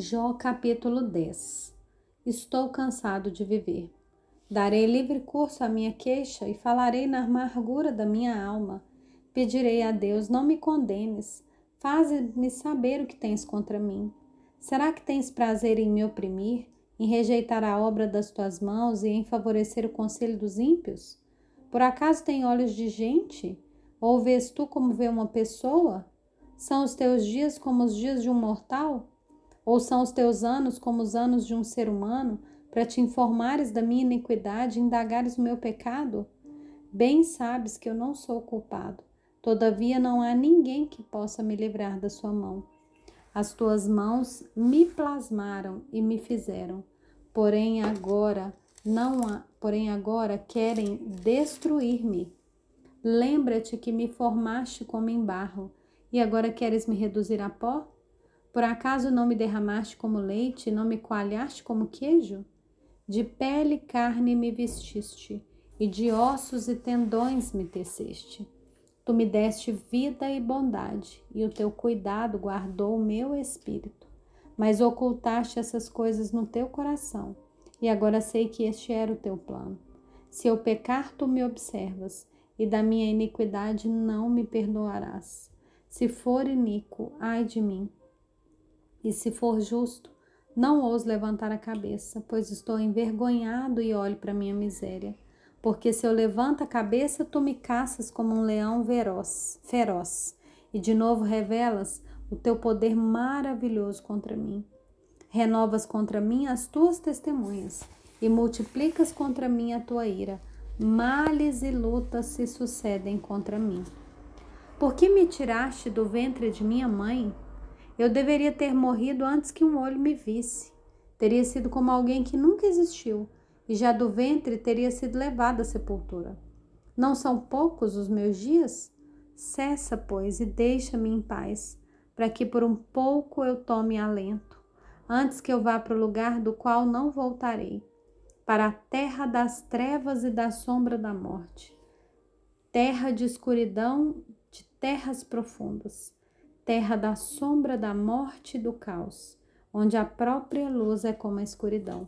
Jó capítulo 10 Estou cansado de viver. Darei livre curso à minha queixa e falarei na amargura da minha alma. Pedirei a Deus: não me condenes. Faze-me saber o que tens contra mim. Será que tens prazer em me oprimir, em rejeitar a obra das tuas mãos e em favorecer o conselho dos ímpios? Por acaso tem olhos de gente? Ou vês tu como vê uma pessoa? São os teus dias como os dias de um mortal? Ou são os teus anos como os anos de um ser humano, para te informares da minha iniquidade e indagares o meu pecado? Bem sabes que eu não sou culpado. Todavia não há ninguém que possa me livrar da sua mão. As tuas mãos me plasmaram e me fizeram. Porém agora não há, porém agora querem destruir-me. Lembra-te que me formaste como em barro e agora queres me reduzir a pó? Por acaso não me derramaste como leite, não me coalhaste como queijo? De pele e carne me vestiste, e de ossos e tendões me teceste. Tu me deste vida e bondade, e o teu cuidado guardou o meu espírito. Mas ocultaste essas coisas no teu coração, e agora sei que este era o teu plano. Se eu pecar, tu me observas, e da minha iniquidade não me perdoarás. Se for iníquo, ai de mim e se for justo, não ouso levantar a cabeça, pois estou envergonhado e olho para minha miséria. Porque se eu levanto a cabeça, tu me caças como um leão feroz, feroz, e de novo revelas o teu poder maravilhoso contra mim. Renovas contra mim as tuas testemunhas e multiplicas contra mim a tua ira. Males e lutas se sucedem contra mim. Por que me tiraste do ventre de minha mãe? Eu deveria ter morrido antes que um olho me visse. Teria sido como alguém que nunca existiu, e já do ventre teria sido levado à sepultura. Não são poucos os meus dias? Cessa, pois, e deixa-me em paz, para que por um pouco eu tome alento, antes que eu vá para o lugar do qual não voltarei, para a terra das trevas e da sombra da morte, terra de escuridão, de terras profundas terra da sombra da morte e do caos, onde a própria luz é como a escuridão.